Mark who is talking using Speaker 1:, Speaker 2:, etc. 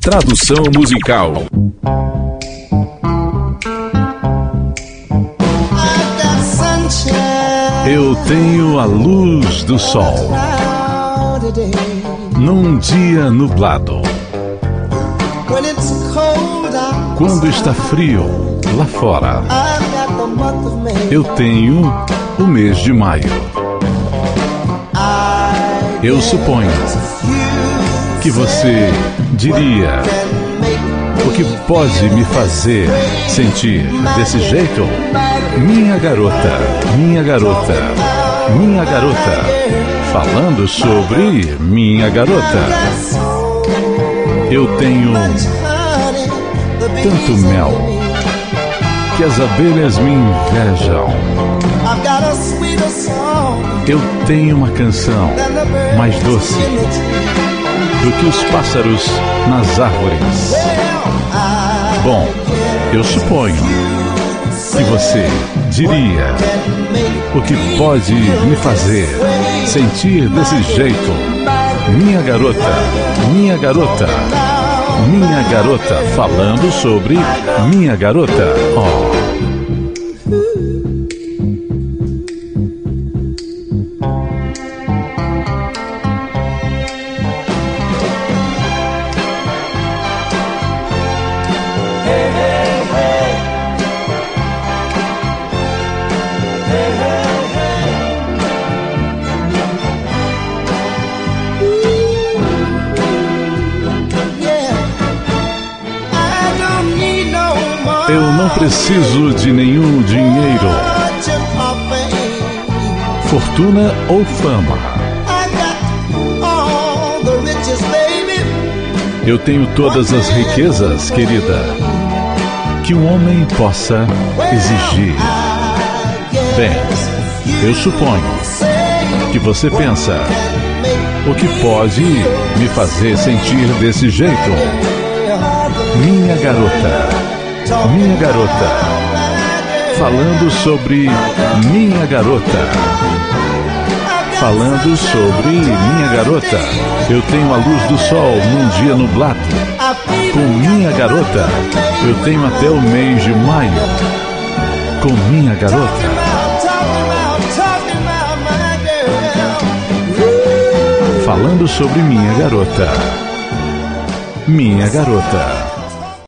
Speaker 1: Tradução musical.
Speaker 2: Eu tenho a luz do sol. Num dia nublado. Quando está frio lá fora. Eu tenho o mês de maio. Eu suponho que você diria o que pode me fazer sentir desse jeito? Minha garota, minha garota, minha garota, falando sobre minha garota. Eu tenho tanto mel que as abelhas me invejam. Eu tenho uma canção mais doce do que os pássaros nas árvores. Bom, eu suponho que você diria o que pode me fazer sentir desse jeito. Minha garota, minha garota, minha garota, falando sobre minha garota. Oh. Preciso de nenhum dinheiro, fortuna ou fama. Eu tenho todas as riquezas, querida, que um homem possa exigir. Bem, eu suponho que você pensa o que pode me fazer sentir desse jeito. Minha garota minha garota. Falando sobre minha garota. Falando sobre minha garota. Eu tenho a luz do sol num dia nublado. Com minha garota, eu tenho até o mês de maio. Com minha garota. Falando sobre minha garota. Minha garota.